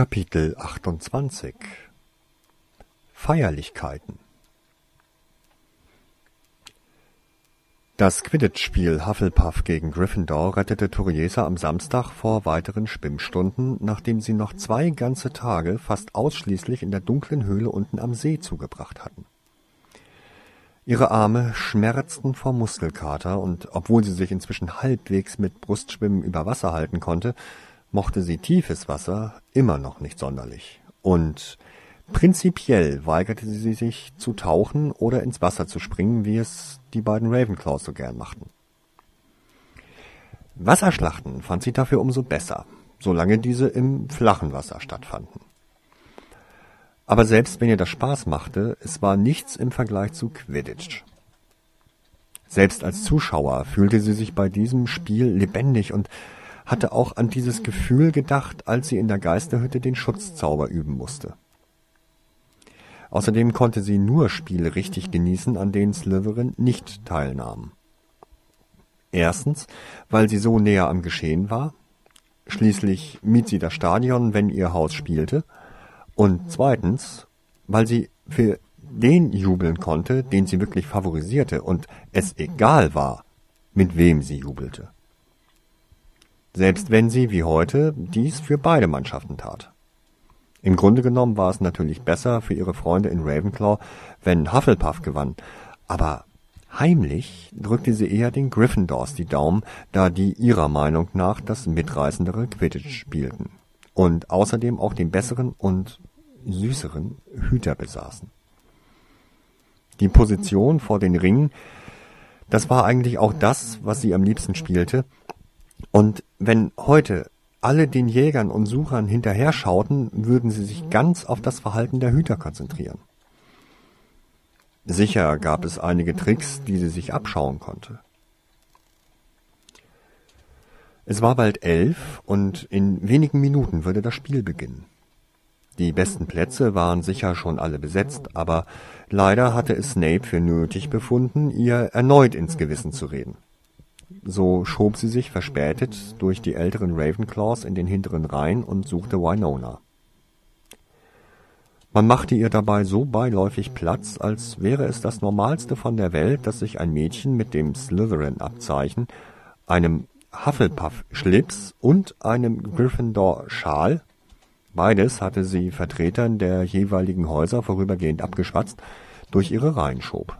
Kapitel 28 Feierlichkeiten Das Quidditch-Spiel Hufflepuff gegen Gryffindor rettete Theresa am Samstag vor weiteren Schwimmstunden, nachdem sie noch zwei ganze Tage fast ausschließlich in der dunklen Höhle unten am See zugebracht hatten. Ihre Arme schmerzten vor Muskelkater, und obwohl sie sich inzwischen halbwegs mit Brustschwimmen über Wasser halten konnte, mochte sie tiefes Wasser immer noch nicht sonderlich. Und prinzipiell weigerte sie sich zu tauchen oder ins Wasser zu springen, wie es die beiden Ravenclaws so gern machten. Wasserschlachten fand sie dafür umso besser, solange diese im flachen Wasser stattfanden. Aber selbst wenn ihr das Spaß machte, es war nichts im Vergleich zu Quidditch. Selbst als Zuschauer fühlte sie sich bei diesem Spiel lebendig und hatte auch an dieses Gefühl gedacht, als sie in der Geisterhütte den Schutzzauber üben musste. Außerdem konnte sie nur Spiele richtig genießen, an denen Slytherin nicht teilnahm. Erstens, weil sie so näher am Geschehen war. Schließlich mied sie das Stadion, wenn ihr Haus spielte. Und zweitens, weil sie für den jubeln konnte, den sie wirklich favorisierte und es egal war, mit wem sie jubelte selbst wenn sie, wie heute, dies für beide Mannschaften tat. Im Grunde genommen war es natürlich besser für ihre Freunde in Ravenclaw, wenn Hufflepuff gewann, aber heimlich drückte sie eher den Gryffindors die Daumen, da die ihrer Meinung nach das mitreißendere Quidditch spielten und außerdem auch den besseren und süßeren Hüter besaßen. Die Position vor den Ringen, das war eigentlich auch das, was sie am liebsten spielte, und wenn heute alle den Jägern und Suchern hinterher schauten, würden sie sich ganz auf das Verhalten der Hüter konzentrieren. Sicher gab es einige Tricks, die sie sich abschauen konnte. Es war bald elf und in wenigen Minuten würde das Spiel beginnen. Die besten Plätze waren sicher schon alle besetzt, aber leider hatte es Snape für nötig befunden, ihr erneut ins Gewissen zu reden. So schob sie sich verspätet durch die älteren Ravenclaws in den hinteren Reihen und suchte Winona. Man machte ihr dabei so beiläufig Platz, als wäre es das Normalste von der Welt, dass sich ein Mädchen mit dem Slytherin-Abzeichen, einem Hufflepuff-Schlips und einem Gryffindor-Schal beides hatte sie Vertretern der jeweiligen Häuser vorübergehend abgeschwatzt, durch ihre Reihen schob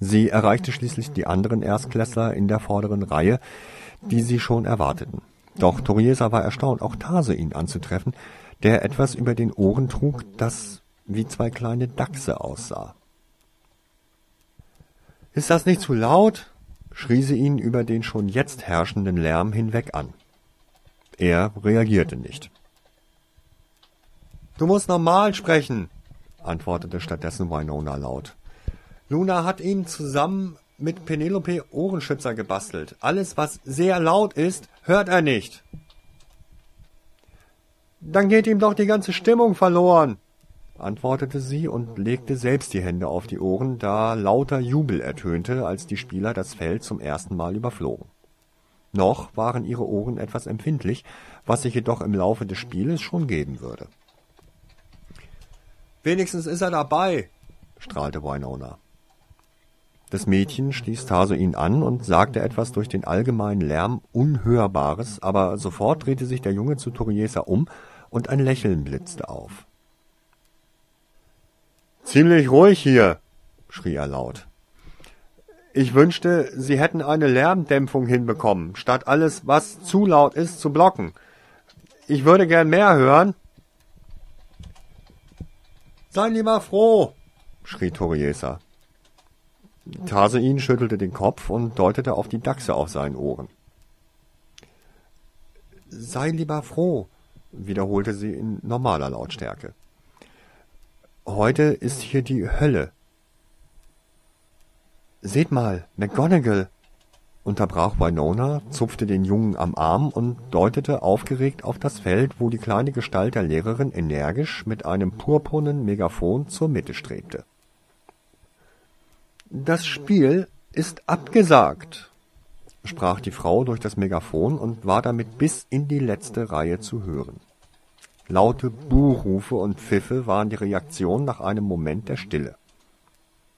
Sie erreichte schließlich die anderen Erstklässler in der vorderen Reihe, die sie schon erwarteten. Doch Toriesa war erstaunt, auch Tase ihn anzutreffen, der etwas über den Ohren trug, das wie zwei kleine Dachse aussah. Ist das nicht zu laut? schrie sie ihn über den schon jetzt herrschenden Lärm hinweg an. Er reagierte nicht. Du musst normal sprechen, antwortete stattdessen Winona laut. Luna hat ihn zusammen mit Penelope Ohrenschützer gebastelt. Alles, was sehr laut ist, hört er nicht. Dann geht ihm doch die ganze Stimmung verloren, antwortete sie und legte selbst die Hände auf die Ohren, da lauter Jubel ertönte, als die Spieler das Feld zum ersten Mal überflogen. Noch waren ihre Ohren etwas empfindlich, was sich jedoch im Laufe des Spieles schon geben würde. Wenigstens ist er dabei, strahlte Winona. Das Mädchen stieß Taso ihn an und sagte etwas durch den allgemeinen Lärm Unhörbares, aber sofort drehte sich der Junge zu Toriesa um und ein Lächeln blitzte auf. Ziemlich ruhig hier, schrie er laut. Ich wünschte, Sie hätten eine Lärmdämpfung hinbekommen, statt alles, was zu laut ist, zu blocken. Ich würde gern mehr hören. Sei lieber froh, schrie Toriesa. Tarsein schüttelte den Kopf und deutete auf die Dachse auf seinen Ohren. Sei lieber froh, wiederholte sie in normaler Lautstärke. Heute ist hier die Hölle. Seht mal, McGonagall, unterbrach Winona, zupfte den Jungen am Arm und deutete aufgeregt auf das Feld, wo die kleine Gestalt der Lehrerin energisch mit einem purpurnen Megafon zur Mitte strebte. Das Spiel ist abgesagt, sprach die Frau durch das Megafon und war damit bis in die letzte Reihe zu hören. Laute Buhrufe und Pfiffe waren die Reaktion nach einem Moment der Stille.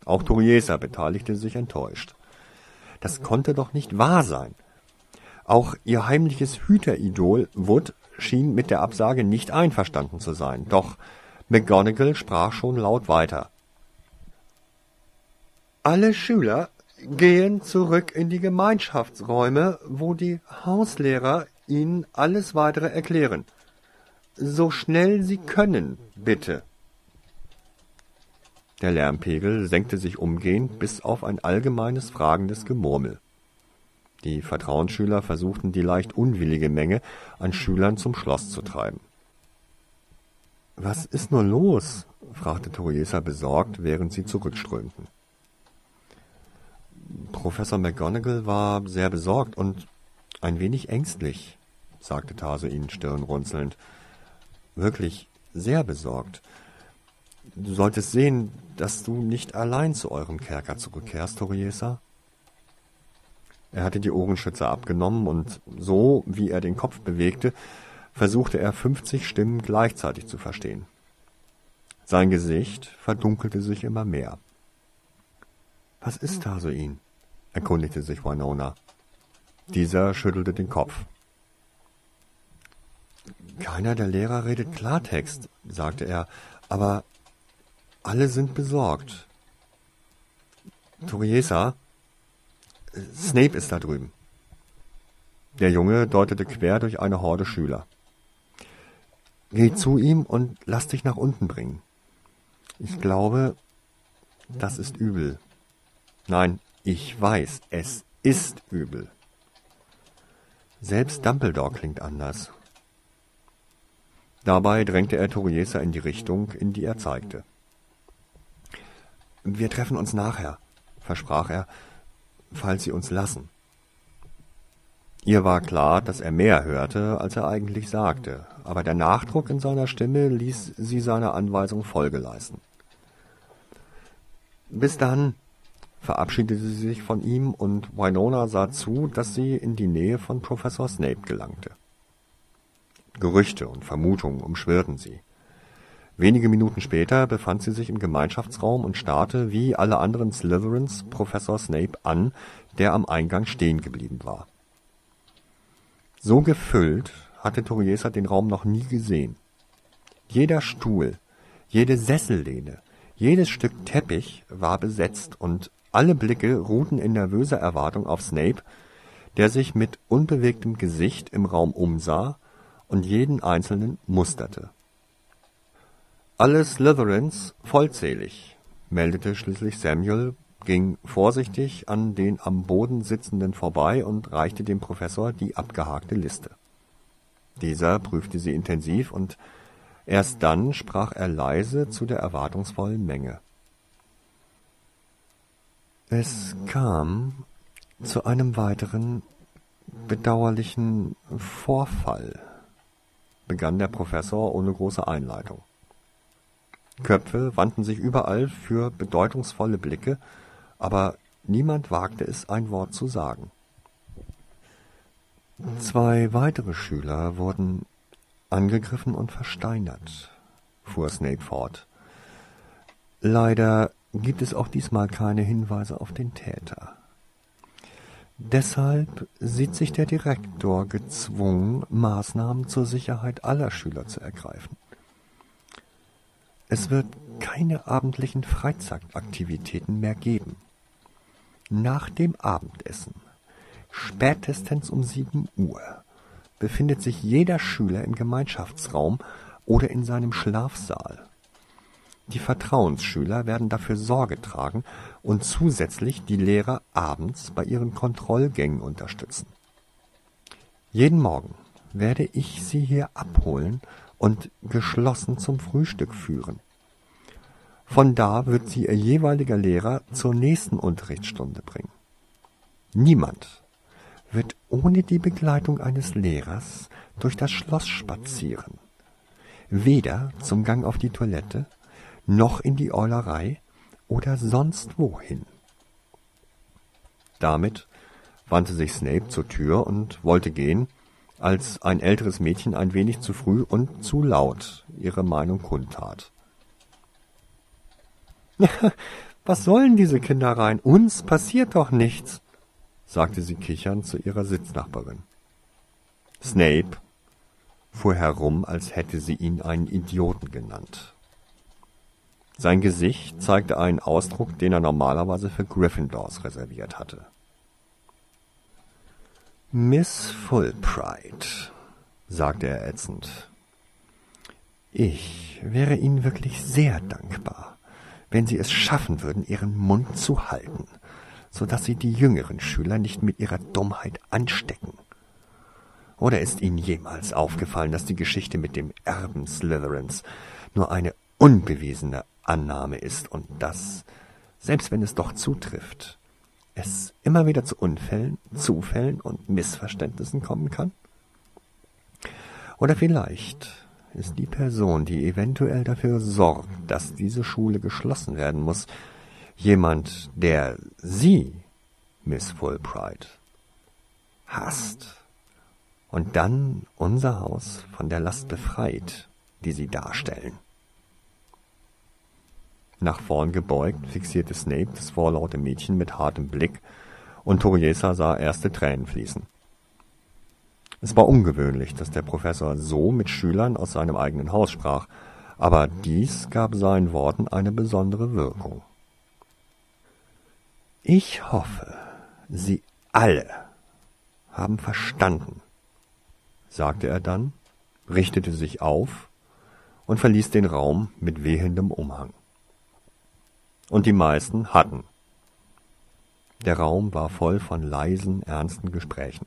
Auch Toriesa beteiligte sich enttäuscht. Das konnte doch nicht wahr sein. Auch ihr heimliches Hüteridol Wood schien mit der Absage nicht einverstanden zu sein, doch McGonagall sprach schon laut weiter. Alle Schüler gehen zurück in die Gemeinschaftsräume, wo die Hauslehrer ihnen alles weitere erklären. So schnell sie können, bitte. Der Lärmpegel senkte sich umgehend bis auf ein allgemeines fragendes Gemurmel. Die Vertrauensschüler versuchten die leicht unwillige Menge an Schülern zum Schloss zu treiben. Was ist nur los? fragte Toriesa besorgt, während sie zurückströmten. Professor McGonagall war sehr besorgt und ein wenig ängstlich, sagte Tarsoin stirnrunzelnd wirklich sehr besorgt. Du solltest sehen, dass du nicht allein zu eurem Kerker zurückkehrst, Toriesa. Er hatte die Ohrenschützer abgenommen und so, wie er den Kopf bewegte, versuchte er fünfzig Stimmen gleichzeitig zu verstehen. Sein Gesicht verdunkelte sich immer mehr. Was ist Tarsoin? Erkundigte sich Winona. Dieser schüttelte den Kopf. Keiner der Lehrer redet Klartext, sagte er, aber alle sind besorgt. Toriesa, Snape ist da drüben. Der Junge deutete quer durch eine Horde Schüler. Geh zu ihm und lass dich nach unten bringen. Ich glaube, das ist übel. Nein, ich weiß, es ist übel. Selbst Dumbledore klingt anders. Dabei drängte er Toriesa in die Richtung, in die er zeigte. Wir treffen uns nachher, versprach er, falls Sie uns lassen. Ihr war klar, dass er mehr hörte, als er eigentlich sagte, aber der Nachdruck in seiner Stimme ließ sie seiner Anweisung Folge leisten. Bis dann, verabschiedete sie sich von ihm und Winona sah zu, dass sie in die Nähe von Professor Snape gelangte. Gerüchte und Vermutungen umschwirrten sie. Wenige Minuten später befand sie sich im Gemeinschaftsraum und starrte wie alle anderen Slytherins Professor Snape an, der am Eingang stehen geblieben war. So gefüllt hatte Toriesa den Raum noch nie gesehen. Jeder Stuhl, jede Sessellehne, jedes Stück Teppich war besetzt und alle Blicke ruhten in nervöser Erwartung auf Snape, der sich mit unbewegtem Gesicht im Raum umsah und jeden einzelnen musterte. Alle Slytherins vollzählig, meldete schließlich Samuel, ging vorsichtig an den am Boden Sitzenden vorbei und reichte dem Professor die abgehakte Liste. Dieser prüfte sie intensiv und erst dann sprach er leise zu der erwartungsvollen Menge. Es kam zu einem weiteren bedauerlichen Vorfall begann der Professor ohne große Einleitung. Köpfe wandten sich überall für bedeutungsvolle Blicke, aber niemand wagte es, ein Wort zu sagen. Zwei weitere Schüler wurden angegriffen und versteinert, fuhr Snape fort. Leider gibt es auch diesmal keine Hinweise auf den Täter. Deshalb sieht sich der Direktor gezwungen, Maßnahmen zur Sicherheit aller Schüler zu ergreifen. Es wird keine abendlichen Freizeitaktivitäten mehr geben. Nach dem Abendessen, spätestens um sieben Uhr, befindet sich jeder Schüler im Gemeinschaftsraum oder in seinem Schlafsaal. Die Vertrauensschüler werden dafür Sorge tragen und zusätzlich die Lehrer abends bei ihren Kontrollgängen unterstützen. Jeden Morgen werde ich sie hier abholen und geschlossen zum Frühstück führen. Von da wird sie ihr jeweiliger Lehrer zur nächsten Unterrichtsstunde bringen. Niemand wird ohne die Begleitung eines Lehrers durch das Schloss spazieren. Weder zum Gang auf die Toilette noch in die Eulerei oder sonst wohin. Damit wandte sich Snape zur Tür und wollte gehen, als ein älteres Mädchen ein wenig zu früh und zu laut ihre Meinung kundtat. Was sollen diese Kindereien? Uns passiert doch nichts, sagte sie kichernd zu ihrer Sitznachbarin. Snape fuhr herum, als hätte sie ihn einen Idioten genannt. Sein Gesicht zeigte einen Ausdruck, den er normalerweise für Gryffindors reserviert hatte. Miss Fulbright, sagte er ätzend, ich wäre Ihnen wirklich sehr dankbar, wenn Sie es schaffen würden, Ihren Mund zu halten, so dass Sie die jüngeren Schüler nicht mit Ihrer Dummheit anstecken. Oder ist Ihnen jemals aufgefallen, dass die Geschichte mit dem Erben Slytherins nur eine unbewiesene Annahme ist und dass, selbst wenn es doch zutrifft, es immer wieder zu Unfällen, Zufällen und Missverständnissen kommen kann? Oder vielleicht ist die Person, die eventuell dafür sorgt, dass diese Schule geschlossen werden muss, jemand, der Sie, Miss Fulbright, hasst und dann unser Haus von der Last befreit, die Sie darstellen. Nach vorn gebeugt fixierte Snape das vorlaute Mädchen mit hartem Blick, und Toriesa sah erste Tränen fließen. Es war ungewöhnlich, dass der Professor so mit Schülern aus seinem eigenen Haus sprach, aber dies gab seinen Worten eine besondere Wirkung. Ich hoffe, Sie alle haben verstanden, sagte er dann, richtete sich auf und verließ den Raum mit wehendem Umhang und die meisten hatten. Der Raum war voll von leisen, ernsten Gesprächen.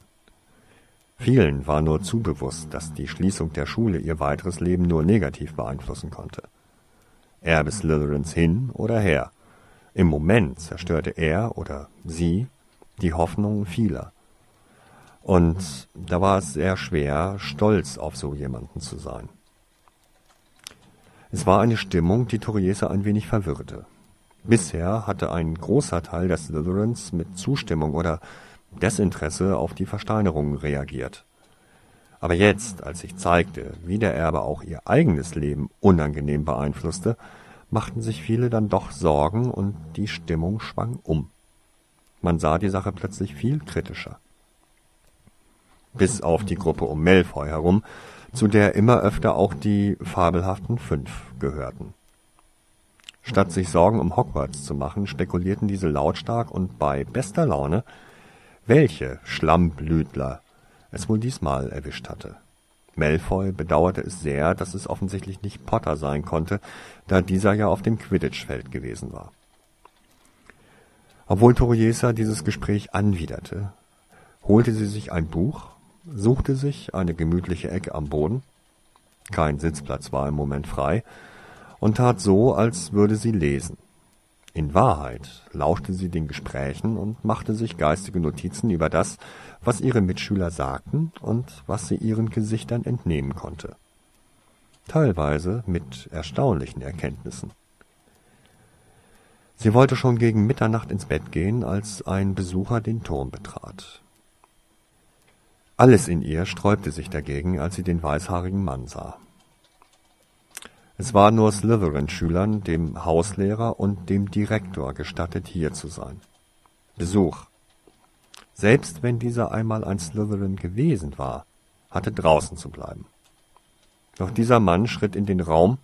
Vielen war nur zu bewusst, dass die Schließung der Schule ihr weiteres Leben nur negativ beeinflussen konnte. Erbe Slytherins hin oder her. Im Moment zerstörte er oder sie die Hoffnungen vieler. Und da war es sehr schwer, stolz auf so jemanden zu sein. Es war eine Stimmung, die Toriesa ein wenig verwirrte. Bisher hatte ein großer Teil der Slytherins mit Zustimmung oder Desinteresse auf die Versteinerungen reagiert. Aber jetzt, als sich zeigte, wie der Erbe auch ihr eigenes Leben unangenehm beeinflusste, machten sich viele dann doch Sorgen und die Stimmung schwang um. Man sah die Sache plötzlich viel kritischer. Bis auf die Gruppe um Malfoy herum, zu der immer öfter auch die fabelhaften Fünf gehörten. Statt sich Sorgen um Hogwarts zu machen, spekulierten diese lautstark und bei bester Laune, welche Schlammblütler es wohl diesmal erwischt hatte. Malfoy bedauerte es sehr, dass es offensichtlich nicht Potter sein konnte, da dieser ja auf dem Quidditch-Feld gewesen war. Obwohl Toriesa dieses Gespräch anwiderte, holte sie sich ein Buch, suchte sich eine gemütliche Ecke am Boden, kein Sitzplatz war im Moment frei, und tat so, als würde sie lesen. In Wahrheit lauschte sie den Gesprächen und machte sich geistige Notizen über das, was ihre Mitschüler sagten und was sie ihren Gesichtern entnehmen konnte. Teilweise mit erstaunlichen Erkenntnissen. Sie wollte schon gegen Mitternacht ins Bett gehen, als ein Besucher den Turm betrat. Alles in ihr sträubte sich dagegen, als sie den weißhaarigen Mann sah. Es war nur Slytherin-Schülern, dem Hauslehrer und dem Direktor gestattet, hier zu sein. Besuch. Selbst wenn dieser einmal ein Slytherin gewesen war, hatte draußen zu bleiben. Doch dieser Mann schritt in den Raum,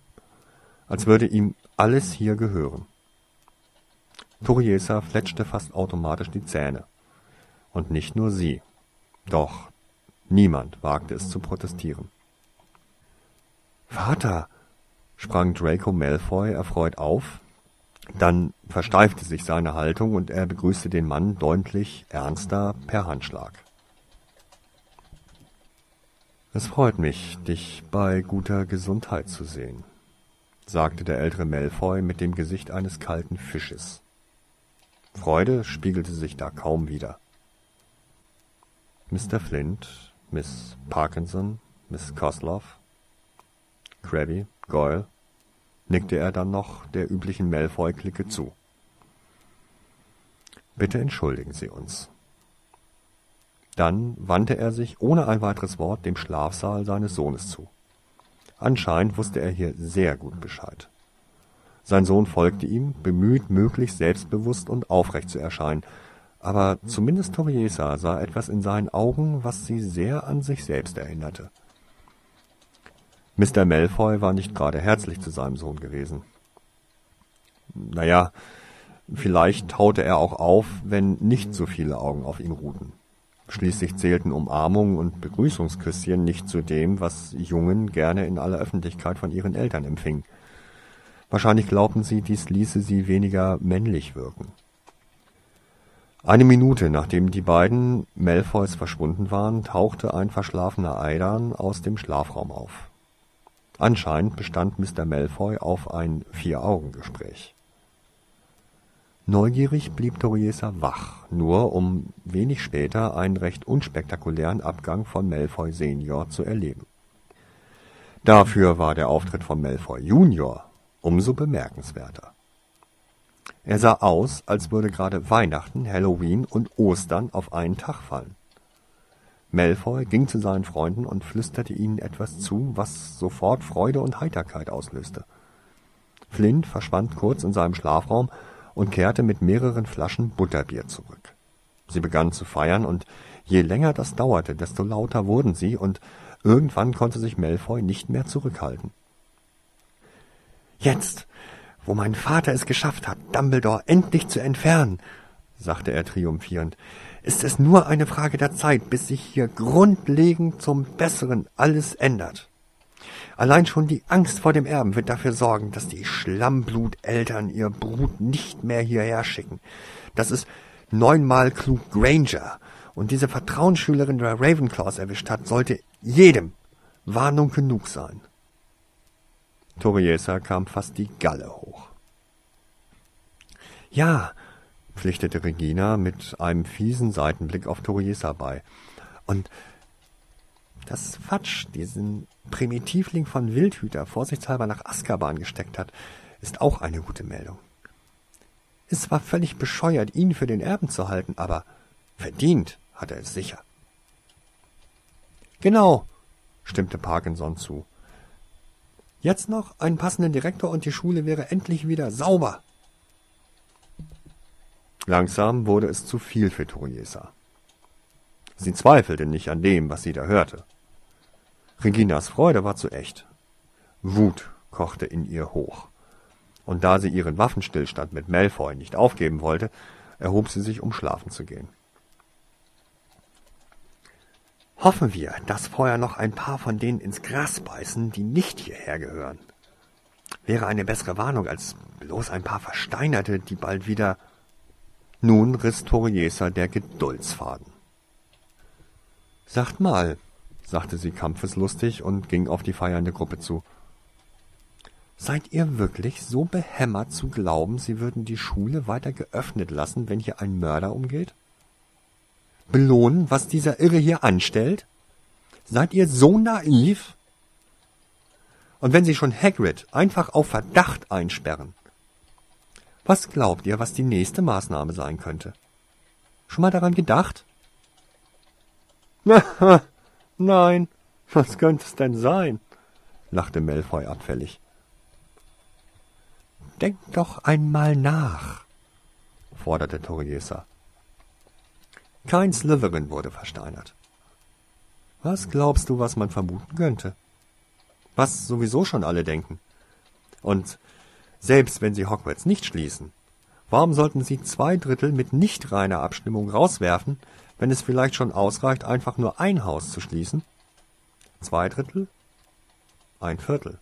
als würde ihm alles hier gehören. Toriesa fletschte fast automatisch die Zähne. Und nicht nur sie. Doch niemand wagte es zu protestieren. Vater, sprang Draco Malfoy erfreut auf, dann versteifte sich seine Haltung und er begrüßte den Mann deutlich ernster per Handschlag. Es freut mich, dich bei guter Gesundheit zu sehen, sagte der ältere Malfoy mit dem Gesicht eines kalten Fisches. Freude spiegelte sich da kaum wieder. Mr. Flint, Miss Parkinson, Miss Kosloff, Krabby, Goyle, nickte er dann noch der üblichen Malfoy-Clique zu. Bitte entschuldigen Sie uns. Dann wandte er sich ohne ein weiteres Wort dem Schlafsaal seines Sohnes zu. Anscheinend wusste er hier sehr gut Bescheid. Sein Sohn folgte ihm, bemüht, möglichst selbstbewusst und aufrecht zu erscheinen, aber zumindest Toriesa sah etwas in seinen Augen, was sie sehr an sich selbst erinnerte. Mr. Malfoy war nicht gerade herzlich zu seinem Sohn gewesen. Naja, vielleicht taute er auch auf, wenn nicht so viele Augen auf ihn ruhten. Schließlich zählten Umarmungen und Begrüßungsküsschen nicht zu dem, was Jungen gerne in aller Öffentlichkeit von ihren Eltern empfingen. Wahrscheinlich glaubten sie, dies ließe sie weniger männlich wirken. Eine Minute nachdem die beiden Malfoys verschwunden waren, tauchte ein verschlafener Eidan aus dem Schlafraum auf. Anscheinend bestand Mr. Malfoy auf ein Vier-Augen-Gespräch. Neugierig blieb Toriesa wach, nur um wenig später einen recht unspektakulären Abgang von Malfoy Senior zu erleben. Dafür war der Auftritt von Malfoy Junior umso bemerkenswerter. Er sah aus, als würde gerade Weihnachten, Halloween und Ostern auf einen Tag fallen. Malfoy ging zu seinen Freunden und flüsterte ihnen etwas zu, was sofort Freude und Heiterkeit auslöste. Flint verschwand kurz in seinem Schlafraum und kehrte mit mehreren Flaschen Butterbier zurück. Sie begannen zu feiern, und je länger das dauerte, desto lauter wurden sie, und irgendwann konnte sich Malfoy nicht mehr zurückhalten. Jetzt, wo mein Vater es geschafft hat, Dumbledore endlich zu entfernen, sagte er triumphierend, ist es nur eine Frage der Zeit, bis sich hier grundlegend zum Besseren alles ändert. Allein schon die Angst vor dem Erben wird dafür sorgen, dass die Schlammbluteltern ihr Brut nicht mehr hierher schicken. Das ist neunmal klug Granger. Und diese Vertrauensschülerin der Ravenclaws erwischt hat, sollte jedem Warnung genug sein. Toriesa kam fast die Galle hoch. Ja, pflichtete Regina mit einem fiesen Seitenblick auf Toriesa bei. Und dass Fatsch diesen Primitivling von Wildhüter vorsichtshalber nach Azkaban gesteckt hat, ist auch eine gute Meldung. Es war völlig bescheuert, ihn für den Erben zu halten, aber verdient hat er es sicher. Genau, stimmte Parkinson zu. Jetzt noch einen passenden Direktor und die Schule wäre endlich wieder sauber. Langsam wurde es zu viel für Toriesa. Sie zweifelte nicht an dem, was sie da hörte. Reginas Freude war zu echt. Wut kochte in ihr hoch. Und da sie ihren Waffenstillstand mit Malfoy nicht aufgeben wollte, erhob sie sich, um schlafen zu gehen. Hoffen wir, dass vorher noch ein paar von denen ins Gras beißen, die nicht hierher gehören. Wäre eine bessere Warnung als bloß ein paar Versteinerte, die bald wieder... Nun riss Toriesa der Geduldsfaden. Sagt mal, sagte sie kampfeslustig und ging auf die feiernde Gruppe zu. Seid ihr wirklich so behämmert zu glauben, sie würden die Schule weiter geöffnet lassen, wenn hier ein Mörder umgeht? Belohnen, was dieser Irre hier anstellt? Seid ihr so naiv? Und wenn sie schon Hagrid einfach auf Verdacht einsperren, was glaubt ihr, was die nächste Maßnahme sein könnte? Schon mal daran gedacht? Nein, was könnte es denn sein? lachte Malfoy abfällig. Denk doch einmal nach, forderte Toriesa. Kein Slytherin wurde versteinert. Was glaubst du, was man vermuten könnte? Was sowieso schon alle denken. Und selbst wenn sie Hogwarts nicht schließen, warum sollten sie zwei Drittel mit nicht reiner Abstimmung rauswerfen, wenn es vielleicht schon ausreicht, einfach nur ein Haus zu schließen? Zwei Drittel? Ein Viertel.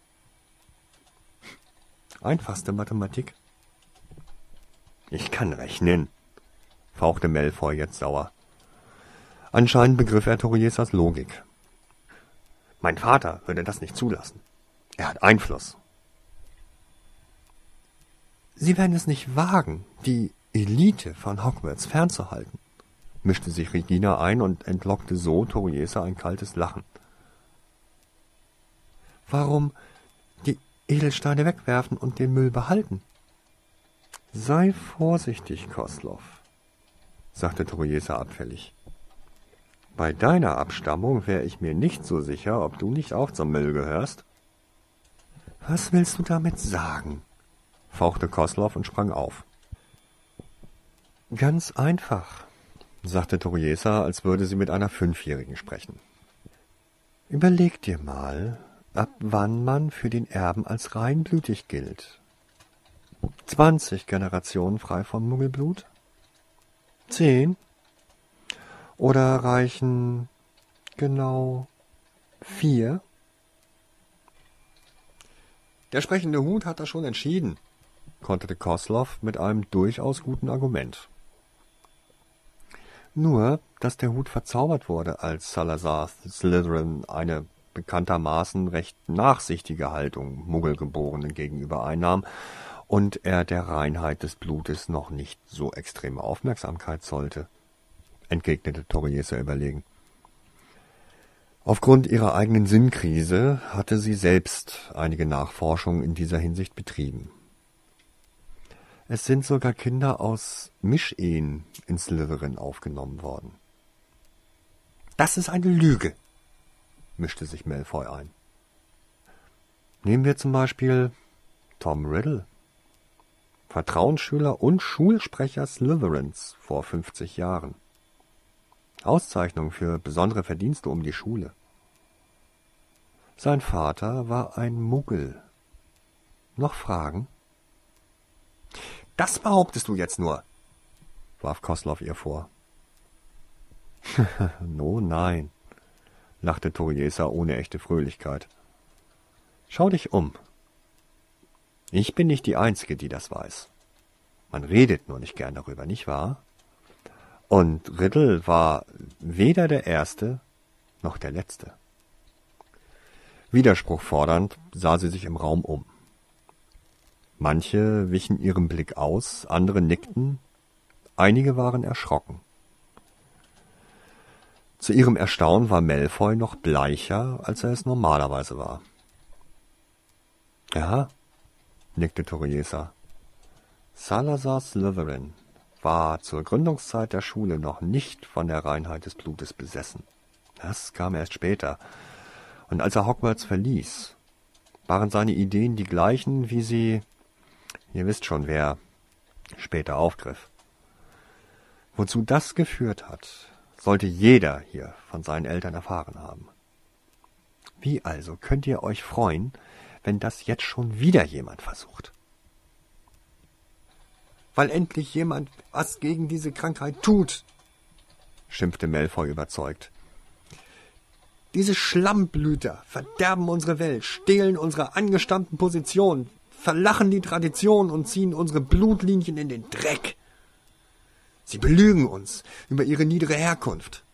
Einfachste Mathematik. Ich kann rechnen, fauchte Malfoy jetzt sauer. Anscheinend begriff er Toriesas Logik. Mein Vater würde das nicht zulassen. Er hat Einfluss. Sie werden es nicht wagen, die Elite von Hogwarts fernzuhalten mischte sich Regina ein und entlockte so Toriesa ein kaltes Lachen. Warum die Edelsteine wegwerfen und den Müll behalten? Sei vorsichtig, Koslow, sagte Toriesa abfällig. Bei deiner Abstammung wäre ich mir nicht so sicher, ob du nicht auch zum Müll gehörst. Was willst du damit sagen? Fauchte Koslow und sprang auf. Ganz einfach, sagte Toriesa, als würde sie mit einer Fünfjährigen sprechen. Überleg dir mal, ab wann man für den Erben als reinblütig gilt. Zwanzig Generationen frei vom Muggelblut? Zehn? Oder reichen genau vier? Der sprechende Hut hat das schon entschieden, konterte Koslow mit einem durchaus guten Argument. Nur, dass der Hut verzaubert wurde, als Salazar Slytherin eine bekanntermaßen recht nachsichtige Haltung Muggelgeborenen gegenüber einnahm und er der Reinheit des Blutes noch nicht so extreme Aufmerksamkeit zollte, entgegnete Toriesa überlegen. Aufgrund ihrer eigenen Sinnkrise hatte sie selbst einige Nachforschungen in dieser Hinsicht betrieben. Es sind sogar Kinder aus Mischehen in Slytherin aufgenommen worden. Das ist eine Lüge, mischte sich Malfoy ein. Nehmen wir zum Beispiel Tom Riddle. Vertrauensschüler und Schulsprecher Slytherins vor 50 Jahren. Auszeichnung für besondere Verdienste um die Schule. Sein Vater war ein Muggel. Noch Fragen? Das behauptest du jetzt nur, warf Koslow ihr vor. no, nein, lachte Toriesa ohne echte Fröhlichkeit. Schau dich um. Ich bin nicht die Einzige, die das weiß. Man redet nur nicht gern darüber, nicht wahr? Und Riddle war weder der Erste noch der Letzte. Widerspruch fordernd sah sie sich im Raum um. Manche wichen ihrem Blick aus, andere nickten, einige waren erschrocken. Zu ihrem Erstaunen war Malfoy noch bleicher, als er es normalerweise war. Ja, nickte Toriesa. Salazar Slytherin war zur Gründungszeit der Schule noch nicht von der Reinheit des Blutes besessen. Das kam erst später. Und als er Hogwarts verließ, waren seine Ideen die gleichen, wie sie, ihr wisst schon wer, später aufgriff. Wozu das geführt hat, sollte jeder hier von seinen Eltern erfahren haben. Wie also könnt ihr euch freuen, wenn das jetzt schon wieder jemand versucht? weil endlich jemand was gegen diese Krankheit tut, schimpfte Malfoy überzeugt. Diese Schlammblüter verderben unsere Welt, stehlen unsere angestammten Positionen, verlachen die Tradition und ziehen unsere Blutlinien in den Dreck. Sie belügen uns über ihre niedere Herkunft.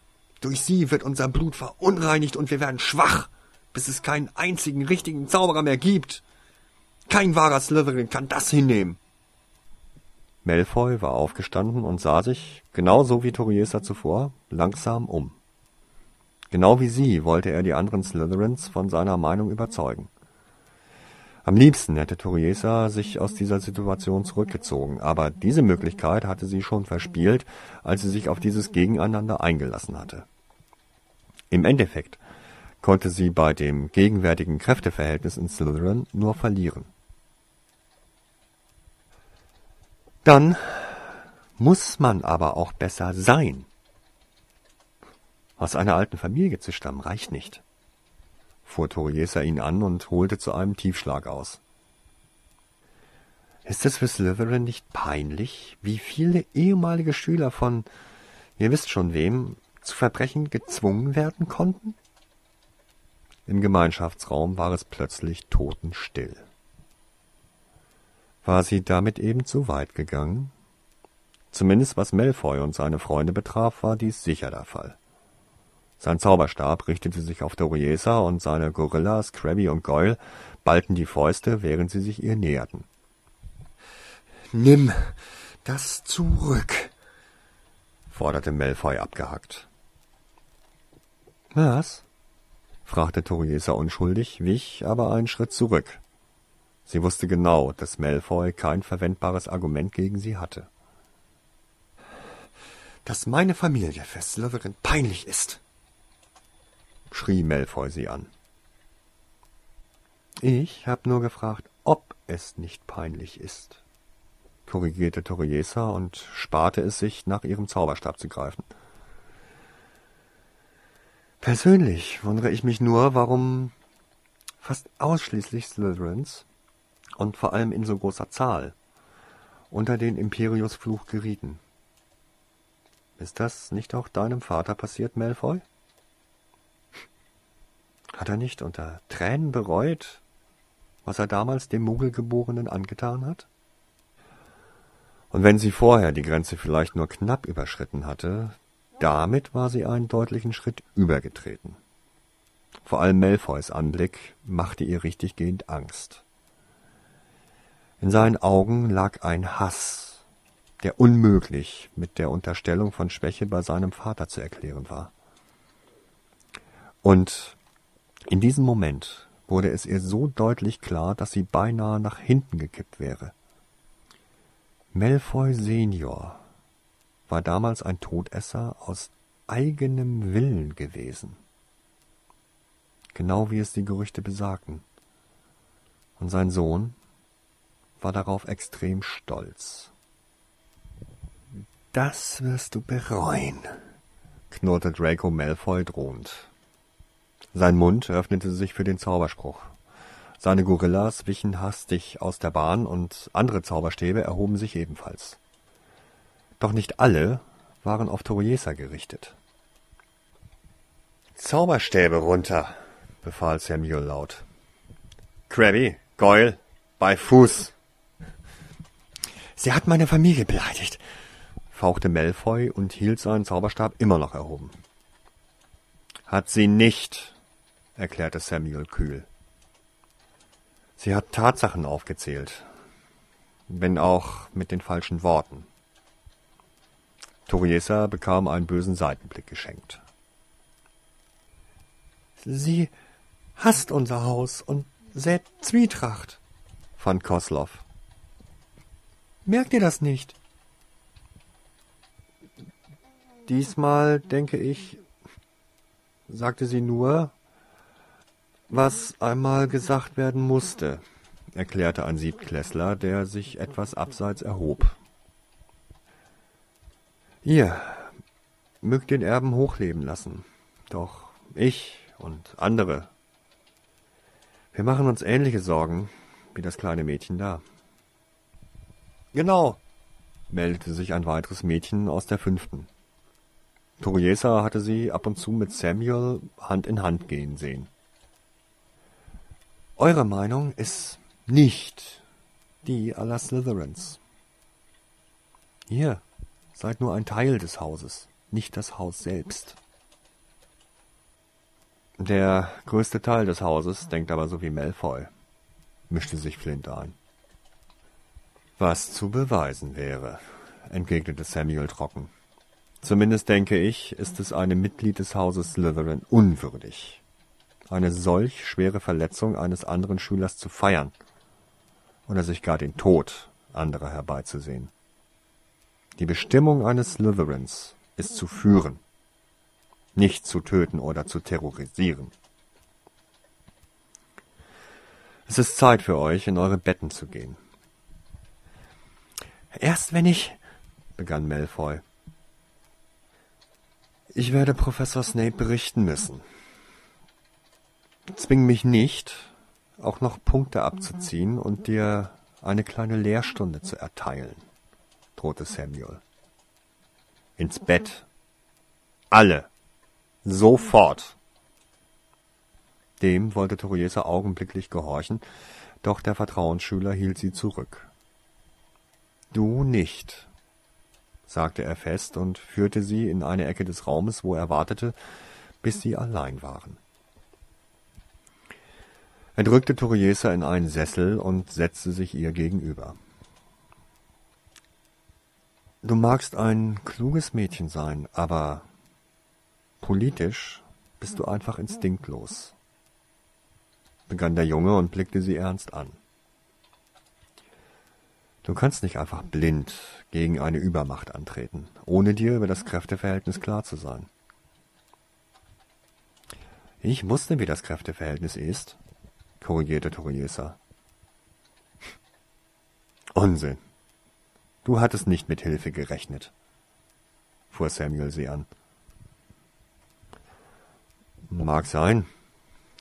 Durch sie wird unser Blut verunreinigt und wir werden schwach, bis es keinen einzigen richtigen Zauberer mehr gibt. Kein wahrer Slytherin kann das hinnehmen. Malfoy war aufgestanden und sah sich, genauso wie Toriesa zuvor, langsam um. Genau wie sie wollte er die anderen Slytherins von seiner Meinung überzeugen. Am liebsten hätte Toriesa sich aus dieser Situation zurückgezogen, aber diese Möglichkeit hatte sie schon verspielt, als sie sich auf dieses Gegeneinander eingelassen hatte. Im Endeffekt konnte sie bei dem gegenwärtigen Kräfteverhältnis in Slytherin nur verlieren. Dann muss man aber auch besser sein. Aus einer alten Familie zu stammen reicht nicht, fuhr Toriesa ihn an und holte zu einem Tiefschlag aus. Ist es für Slytherin nicht peinlich, wie viele ehemalige Schüler von, ihr wisst schon wem, zu Verbrechen gezwungen werden konnten? Im Gemeinschaftsraum war es plötzlich totenstill. War sie damit eben zu weit gegangen? Zumindest was Malfoy und seine Freunde betraf, war dies sicher der Fall. Sein Zauberstab richtete sich auf Doriesa und seine Gorillas Krabby und Goyle ballten die Fäuste, während sie sich ihr näherten. Nimm das zurück, forderte Malfoy abgehackt. Was? fragte Toriesa unschuldig, wich aber einen Schritt zurück. Sie wusste genau, dass Malfoy kein verwendbares Argument gegen sie hatte. Dass meine Familie für Slytherin peinlich ist, schrie Malfoy sie an. Ich hab nur gefragt, ob es nicht peinlich ist, korrigierte Toriesa und sparte es sich, nach ihrem Zauberstab zu greifen. Persönlich wundere ich mich nur, warum fast ausschließlich Slytherins und vor allem in so großer Zahl unter den Imperius-Fluch gerieten. Ist das nicht auch deinem Vater passiert, Malfoy? Hat er nicht unter Tränen bereut, was er damals dem Muggelgeborenen angetan hat? Und wenn sie vorher die Grenze vielleicht nur knapp überschritten hatte, damit war sie einen deutlichen Schritt übergetreten. Vor allem Malfoys Anblick machte ihr richtiggehend Angst. In seinen Augen lag ein Hass, der unmöglich mit der Unterstellung von Schwäche bei seinem Vater zu erklären war. Und in diesem Moment wurde es ihr so deutlich klar, dass sie beinahe nach hinten gekippt wäre. Malfoy Senior war damals ein Todesser aus eigenem Willen gewesen. Genau wie es die Gerüchte besagten. Und sein Sohn war darauf extrem stolz. Das wirst du bereuen, knurrte Draco Malfoy drohend. Sein Mund öffnete sich für den Zauberspruch. Seine Gorillas wichen hastig aus der Bahn und andere Zauberstäbe erhoben sich ebenfalls. Doch nicht alle waren auf Toriesa gerichtet. Zauberstäbe runter, befahl Samuel laut. Krabby, Goyle, bei Fuß. Sie hat meine Familie beleidigt, fauchte Malfoy und hielt seinen Zauberstab immer noch erhoben. Hat sie nicht, erklärte Samuel kühl. Sie hat Tatsachen aufgezählt, wenn auch mit den falschen Worten. Toriesa bekam einen bösen Seitenblick geschenkt. Sie hasst unser Haus und sät Zwietracht, fand Kosloff. Merkt ihr das nicht? Diesmal denke ich, sagte sie nur, was einmal gesagt werden musste, erklärte ein Siebtklässler, der sich etwas abseits erhob. Ihr mögt den Erben hochleben lassen, doch ich und andere, wir machen uns ähnliche Sorgen wie das kleine Mädchen da. Genau, meldete sich ein weiteres Mädchen aus der fünften. Toriesa hatte sie ab und zu mit Samuel Hand in Hand gehen sehen. Eure Meinung ist nicht die aller Slytherins. Ihr seid nur ein Teil des Hauses, nicht das Haus selbst. Der größte Teil des Hauses denkt aber so wie Malfoy, mischte sich Flint ein. Was zu beweisen wäre, entgegnete Samuel trocken. Zumindest denke ich, ist es einem Mitglied des Hauses Slytherin unwürdig, eine solch schwere Verletzung eines anderen Schülers zu feiern oder sich gar den Tod anderer herbeizusehen. Die Bestimmung eines Slytherins ist zu führen, nicht zu töten oder zu terrorisieren. Es ist Zeit für euch, in eure Betten zu gehen. Erst wenn ich, begann Malfoy. Ich werde Professor Snape berichten müssen. Zwing mich nicht, auch noch Punkte abzuziehen und dir eine kleine Lehrstunde zu erteilen drohte Samuel. Ins Bett. Alle. Sofort. Dem wollte Toriesa augenblicklich gehorchen, doch der Vertrauensschüler hielt sie zurück. Du nicht, sagte er fest und führte sie in eine Ecke des Raumes, wo er wartete, bis sie allein waren. Er drückte Toriesa in einen Sessel und setzte sich ihr gegenüber. Du magst ein kluges Mädchen sein, aber politisch bist du einfach instinktlos, begann der Junge und blickte sie ernst an. Du kannst nicht einfach blind gegen eine Übermacht antreten, ohne dir über das Kräfteverhältnis klar zu sein. Ich wusste, wie das Kräfteverhältnis ist, korrigierte Toriesa. Unsinn. Du hattest nicht mit Hilfe gerechnet, fuhr Samuel sie an. Mag sein,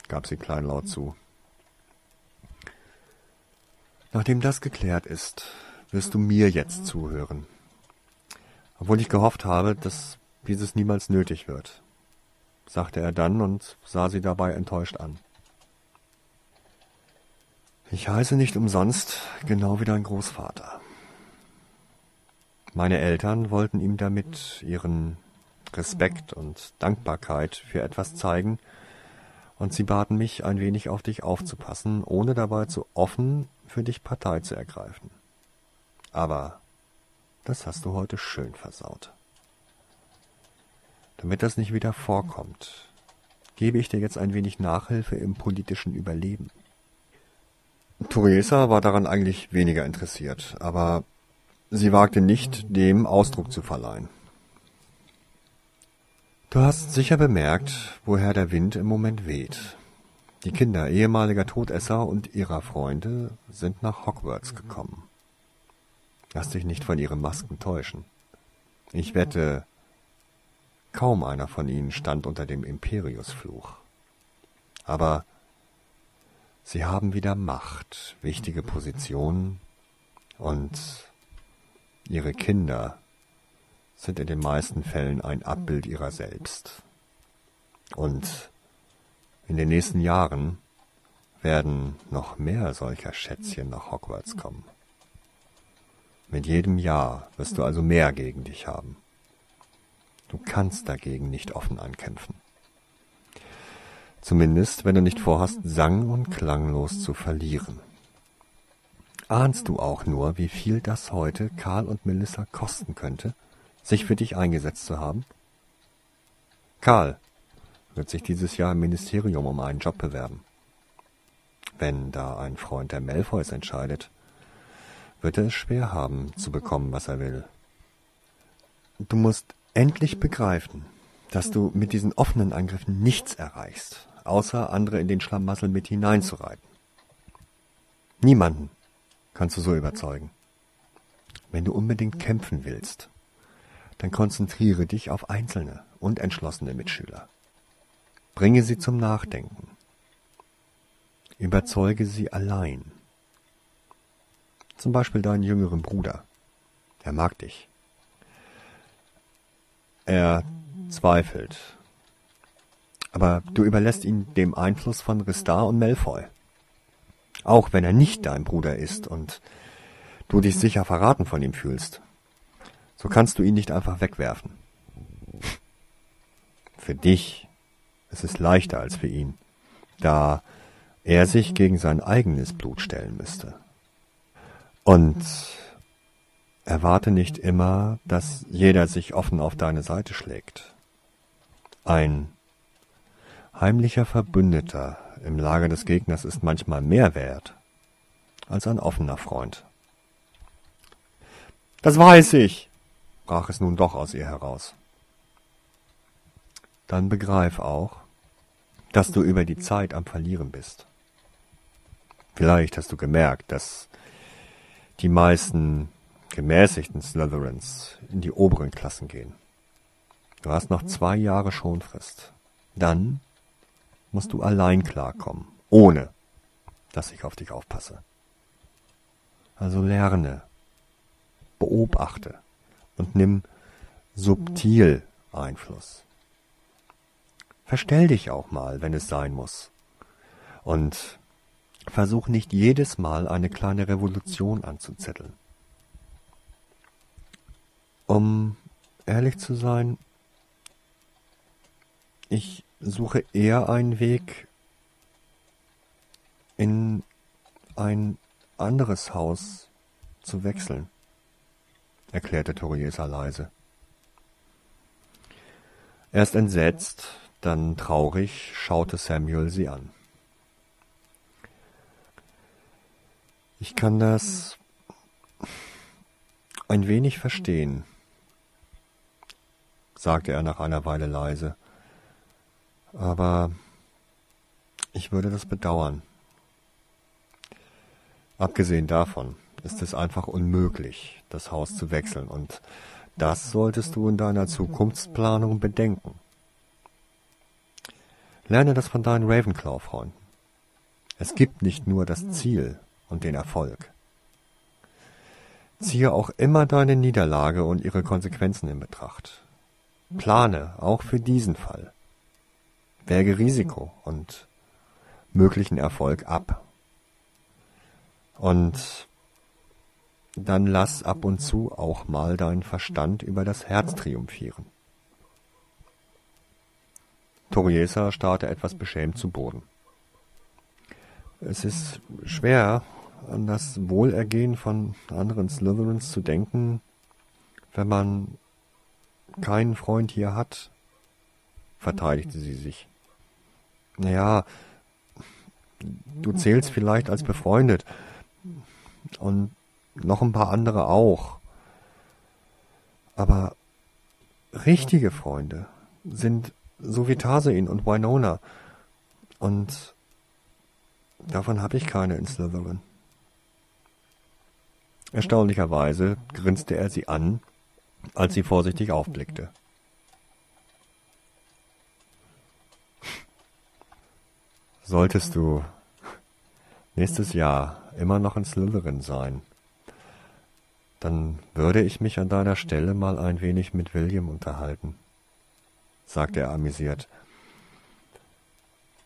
gab sie kleinlaut zu. Nachdem das geklärt ist, wirst du mir jetzt zuhören. Obwohl ich gehofft habe, dass dieses niemals nötig wird, sagte er dann und sah sie dabei enttäuscht an. Ich heiße nicht umsonst genau wie dein Großvater. Meine Eltern wollten ihm damit ihren Respekt und Dankbarkeit für etwas zeigen, und sie baten mich, ein wenig auf dich aufzupassen, ohne dabei zu offen für dich Partei zu ergreifen. Aber das hast du heute schön versaut. Damit das nicht wieder vorkommt, gebe ich dir jetzt ein wenig Nachhilfe im politischen Überleben. Theresa war daran eigentlich weniger interessiert, aber sie wagte nicht, dem Ausdruck zu verleihen. Du hast sicher bemerkt, woher der Wind im Moment weht. Die Kinder ehemaliger Todesser und ihrer Freunde sind nach Hogwarts gekommen. Lass dich nicht von ihren Masken täuschen. Ich wette, kaum einer von ihnen stand unter dem Imperiusfluch. Aber sie haben wieder Macht, wichtige Positionen und ihre Kinder sind in den meisten Fällen ein Abbild ihrer selbst. Und in den nächsten Jahren werden noch mehr solcher Schätzchen nach Hogwarts kommen. Mit jedem Jahr wirst du also mehr gegen dich haben. Du kannst dagegen nicht offen ankämpfen. Zumindest, wenn du nicht vorhast, sang- und klanglos zu verlieren. Ahnst du auch nur, wie viel das heute Karl und Melissa kosten könnte? sich für dich eingesetzt zu haben? Karl wird sich dieses Jahr im Ministerium um einen Job bewerben. Wenn da ein Freund der Malfoys entscheidet, wird er es schwer haben, zu bekommen, was er will. Du musst endlich begreifen, dass du mit diesen offenen Angriffen nichts erreichst, außer andere in den Schlamassel mit hineinzureiten. Niemanden kannst du so überzeugen. Wenn du unbedingt kämpfen willst, dann konzentriere dich auf einzelne und entschlossene Mitschüler. Bringe sie zum Nachdenken. Überzeuge sie allein. Zum Beispiel deinen jüngeren Bruder. Er mag dich. Er zweifelt. Aber du überlässt ihn dem Einfluss von Ristar und Malfoy. Auch wenn er nicht dein Bruder ist und du dich sicher verraten von ihm fühlst. So kannst du ihn nicht einfach wegwerfen. Für dich ist es leichter als für ihn, da er sich gegen sein eigenes Blut stellen müsste. Und erwarte nicht immer, dass jeder sich offen auf deine Seite schlägt. Ein heimlicher Verbündeter im Lager des Gegners ist manchmal mehr wert als ein offener Freund. Das weiß ich, brach es nun doch aus ihr heraus. Dann begreif auch, dass du über die Zeit am Verlieren bist. Vielleicht hast du gemerkt, dass die meisten gemäßigten Slytherins in die oberen Klassen gehen. Du hast noch zwei Jahre Schonfrist. Dann musst du allein klarkommen, ohne dass ich auf dich aufpasse. Also lerne, beobachte, und nimm subtil Einfluss. Verstell dich auch mal, wenn es sein muss. Und versuch nicht jedes Mal eine kleine Revolution anzuzetteln. Um ehrlich zu sein, ich suche eher einen Weg in ein anderes Haus zu wechseln erklärte Toriesa leise. Erst entsetzt, dann traurig schaute Samuel sie an. Ich kann das ein wenig verstehen, sagte er nach einer Weile leise. Aber Ich würde das bedauern. Abgesehen davon ist es einfach unmöglich, das Haus zu wechseln, und das solltest du in deiner Zukunftsplanung bedenken. Lerne das von deinen Ravenclaw-Freunden. Es gibt nicht nur das Ziel und den Erfolg. Ziehe auch immer deine Niederlage und ihre Konsequenzen in Betracht. Plane auch für diesen Fall. Wäge Risiko und möglichen Erfolg ab. Und dann lass ab und zu auch mal deinen Verstand über das Herz triumphieren. Toriesa starrte etwas beschämt zu Boden. Es ist schwer, an das Wohlergehen von anderen Slytherins zu denken, wenn man keinen Freund hier hat, verteidigte sie sich. Naja, du zählst vielleicht als befreundet und noch ein paar andere auch. Aber richtige Freunde sind so wie Tarsein und Winona. Und davon habe ich keine in Slytherin. Erstaunlicherweise grinste er sie an, als sie vorsichtig aufblickte. Solltest du nächstes Jahr immer noch in Slytherin sein, dann würde ich mich an deiner Stelle mal ein wenig mit William unterhalten, sagte er amüsiert.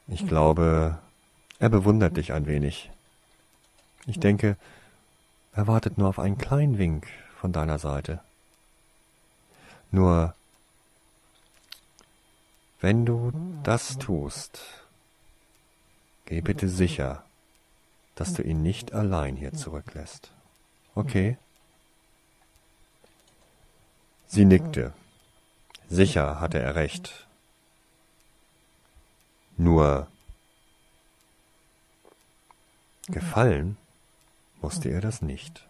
Ich glaube, er bewundert dich ein wenig. Ich denke, er wartet nur auf einen kleinen Wink von deiner Seite. Nur, wenn du das tust, geh bitte sicher, dass du ihn nicht allein hier zurücklässt. Okay? Sie nickte. Sicher hatte er recht. Nur gefallen musste ihr das nicht.